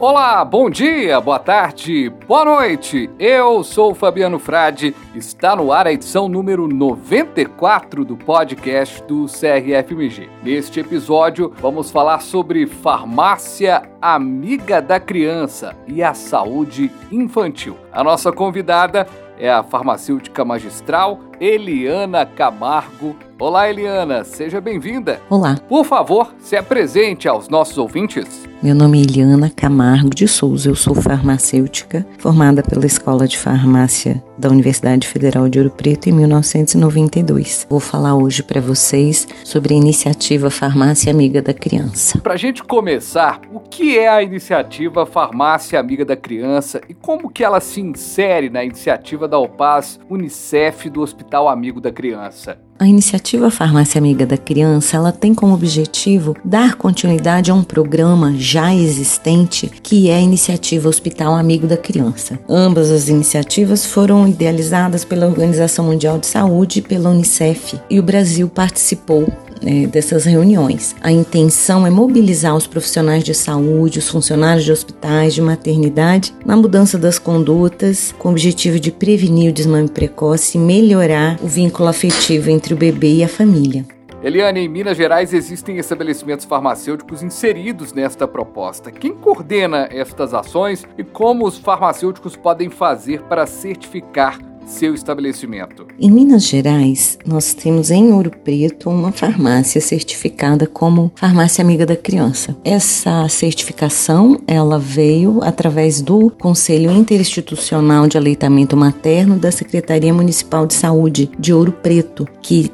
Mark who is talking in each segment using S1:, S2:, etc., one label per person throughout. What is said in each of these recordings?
S1: Olá, bom dia, boa tarde, boa noite. Eu sou Fabiano Frade. Está no ar a edição número 94 do podcast do CRFMG. Neste episódio, vamos falar sobre farmácia amiga da criança e a saúde infantil. A nossa convidada é a farmacêutica magistral Eliana Camargo. Olá, Eliana, seja bem-vinda.
S2: Olá.
S1: Por favor, se apresente aos nossos ouvintes.
S2: Meu nome é Eliana Camargo de Souza, eu sou farmacêutica, formada pela Escola de Farmácia da Universidade Federal de Ouro Preto em 1992. Vou falar hoje para vocês sobre a iniciativa Farmácia Amiga da Criança.
S1: Para a gente começar, o que é a iniciativa Farmácia Amiga da Criança e como que ela se insere na iniciativa da OPAS Unicef do Hospital Amigo da Criança?
S2: A iniciativa Farmácia Amiga da Criança, ela tem como objetivo dar continuidade a um programa já existente, que é a iniciativa Hospital Amigo da Criança. Ambas as iniciativas foram idealizadas pela Organização Mundial de Saúde e pela UNICEF, e o Brasil participou né, dessas reuniões. A intenção é mobilizar os profissionais de saúde, os funcionários de hospitais, de maternidade, na mudança das condutas, com o objetivo de prevenir o desmame precoce e melhorar o vínculo afetivo entre o bebê e a família.
S1: Eliane, em Minas Gerais existem estabelecimentos farmacêuticos inseridos nesta proposta. Quem coordena estas ações e como os farmacêuticos podem fazer para certificar seu estabelecimento?
S2: Em Minas Gerais, nós temos em Ouro Preto uma farmácia certificada como farmácia amiga da criança. Essa certificação, ela veio através do Conselho Interinstitucional de Aleitamento Materno da Secretaria Municipal de Saúde de Ouro Preto, que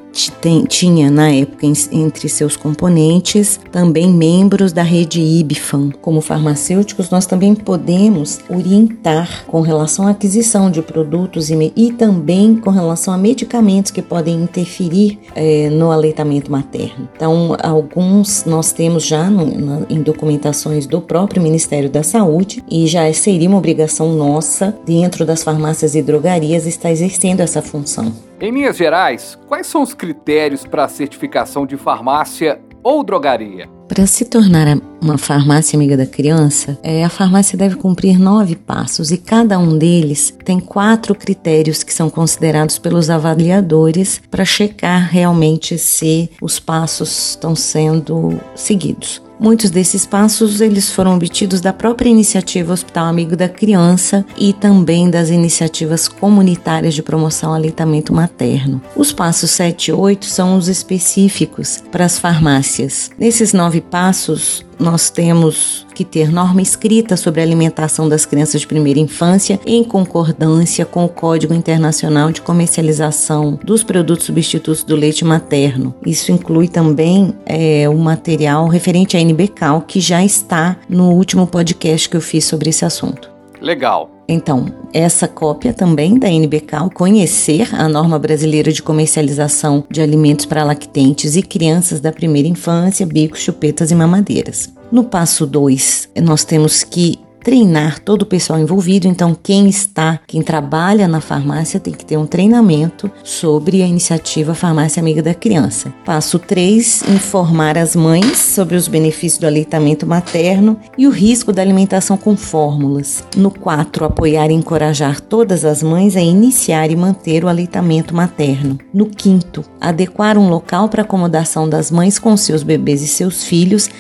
S2: tinha na época entre seus componentes também membros da rede IBFAM. Como farmacêuticos, nós também podemos orientar com relação à aquisição de produtos e, e também com relação a medicamentos que podem interferir é, no aleitamento materno. Então, alguns nós temos já no, na, em documentações do próprio Ministério da Saúde e já seria uma obrigação nossa, dentro das farmácias e drogarias, estar exercendo essa função.
S1: Em Minas Gerais, quais são os critérios para a certificação de farmácia ou drogaria?
S2: Para se tornar uma farmácia amiga da criança, é, a farmácia deve cumprir nove passos e cada um deles tem quatro critérios que são considerados pelos avaliadores para checar realmente se os passos estão sendo seguidos. Muitos desses passos eles foram obtidos da própria iniciativa Hospital Amigo da Criança e também das iniciativas comunitárias de promoção ao aleitamento materno. Os passos 7 e 8 são os específicos para as farmácias. Nesses nove passos, nós temos que ter norma escrita sobre a alimentação das crianças de primeira infância em concordância com o Código Internacional de Comercialização dos Produtos Substitutos do Leite Materno. Isso inclui também é, o material referente à NBCAL, que já está no último podcast que eu fiz sobre esse assunto.
S1: Legal.
S2: Então, essa cópia também da NBCAL, conhecer a norma brasileira de comercialização de alimentos para lactentes e crianças da primeira infância, bicos, chupetas e mamadeiras. No passo 2, nós temos que treinar todo o pessoal envolvido. Então, quem está, quem trabalha na farmácia tem que ter um treinamento sobre a iniciativa Farmácia Amiga da Criança. Passo 3, informar as mães sobre os benefícios do aleitamento materno e o risco da alimentação com fórmulas. No 4, apoiar e encorajar todas as mães a iniciar e manter o aleitamento materno. No quinto, adequar um local para acomodação das mães com seus bebês e seus filhos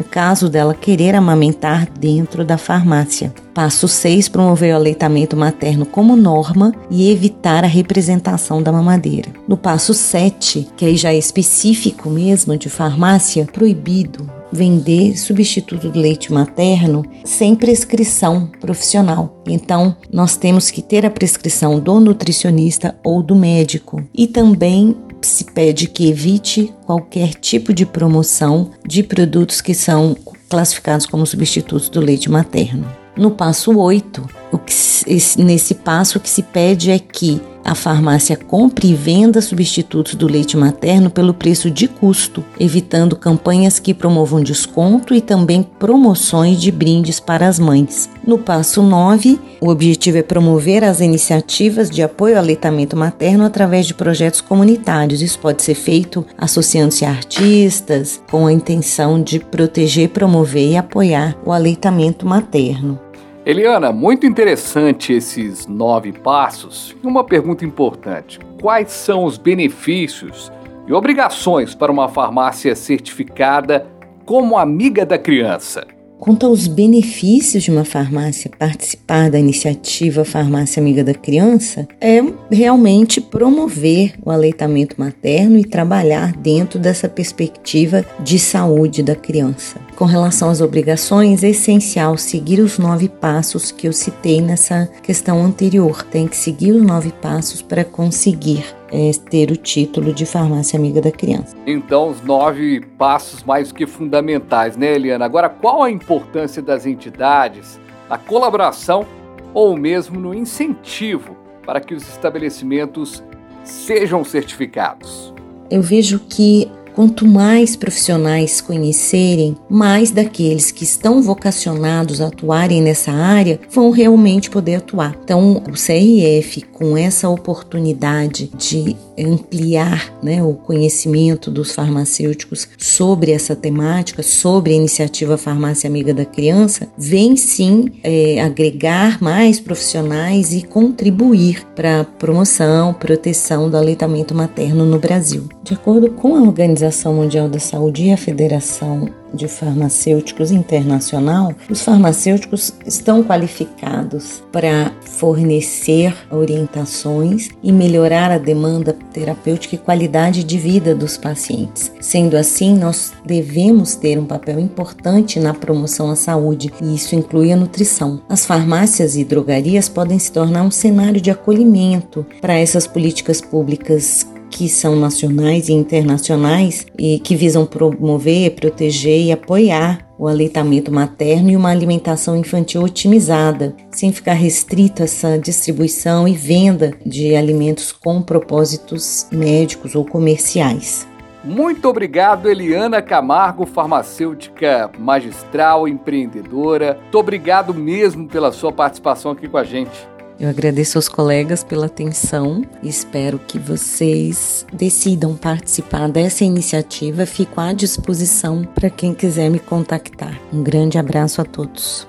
S2: no caso dela querer amamentar dentro da farmácia. Passo 6. Promover o aleitamento materno como norma e evitar a representação da mamadeira. No passo 7, que aí já é específico mesmo de farmácia, proibido vender substituto do leite materno sem prescrição profissional. Então, nós temos que ter a prescrição do nutricionista ou do médico e também se pede que evite qualquer tipo de promoção de produtos que são classificados como substitutos do leite materno. No passo 8, o que esse, nesse passo o que se pede é que a farmácia compre e venda substitutos do leite materno pelo preço de custo, evitando campanhas que promovam desconto e também promoções de brindes para as mães. No passo 9, o objetivo é promover as iniciativas de apoio ao aleitamento materno através de projetos comunitários. Isso pode ser feito associando-se a artistas, com a intenção de proteger, promover e apoiar o aleitamento materno.
S1: Eliana, muito interessante esses nove passos. E uma pergunta importante: quais são os benefícios e obrigações para uma farmácia certificada como amiga da criança?
S2: Quanto aos benefícios de uma farmácia participar da iniciativa Farmácia Amiga da Criança, é realmente promover o aleitamento materno e trabalhar dentro dessa perspectiva de saúde da criança. Com relação às obrigações, é essencial seguir os nove passos que eu citei nessa questão anterior. Tem que seguir os nove passos para conseguir é, ter o título de farmácia amiga da criança.
S1: Então, os nove passos mais que fundamentais, né, Eliana? Agora, qual a importância das entidades, na colaboração ou mesmo no incentivo para que os estabelecimentos sejam certificados?
S2: Eu vejo que Quanto mais profissionais conhecerem, mais daqueles que estão vocacionados a atuarem nessa área vão realmente poder atuar. Então, o CRF, com essa oportunidade de ampliar né, o conhecimento dos farmacêuticos sobre essa temática, sobre a iniciativa Farmácia Amiga da Criança, vem sim é, agregar mais profissionais e contribuir para a promoção, proteção do aleitamento materno no Brasil. De acordo com a Organização Mundial da Saúde e a Federação de Farmacêuticos Internacional, os farmacêuticos estão qualificados para fornecer orientações e melhorar a demanda terapêutica e qualidade de vida dos pacientes. Sendo assim, nós devemos ter um papel importante na promoção à saúde, e isso inclui a nutrição. As farmácias e drogarias podem se tornar um cenário de acolhimento para essas políticas públicas que são nacionais e internacionais e que visam promover, proteger e apoiar o aleitamento materno e uma alimentação infantil otimizada, sem ficar restrito a essa distribuição e venda de alimentos com propósitos médicos ou comerciais.
S1: Muito obrigado, Eliana Camargo, farmacêutica magistral, empreendedora. Muito obrigado mesmo pela sua participação aqui com a gente.
S2: Eu agradeço aos colegas pela atenção e espero que vocês decidam participar dessa iniciativa. Fico à disposição para quem quiser me contactar. Um grande abraço a todos.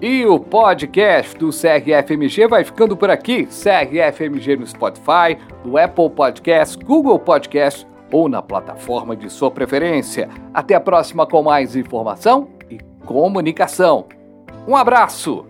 S1: E o podcast do CRFMG vai ficando por aqui. CRFMG no Spotify, no Apple Podcast, Google Podcast ou na plataforma de sua preferência. Até a próxima com mais informação comunicação. Um abraço!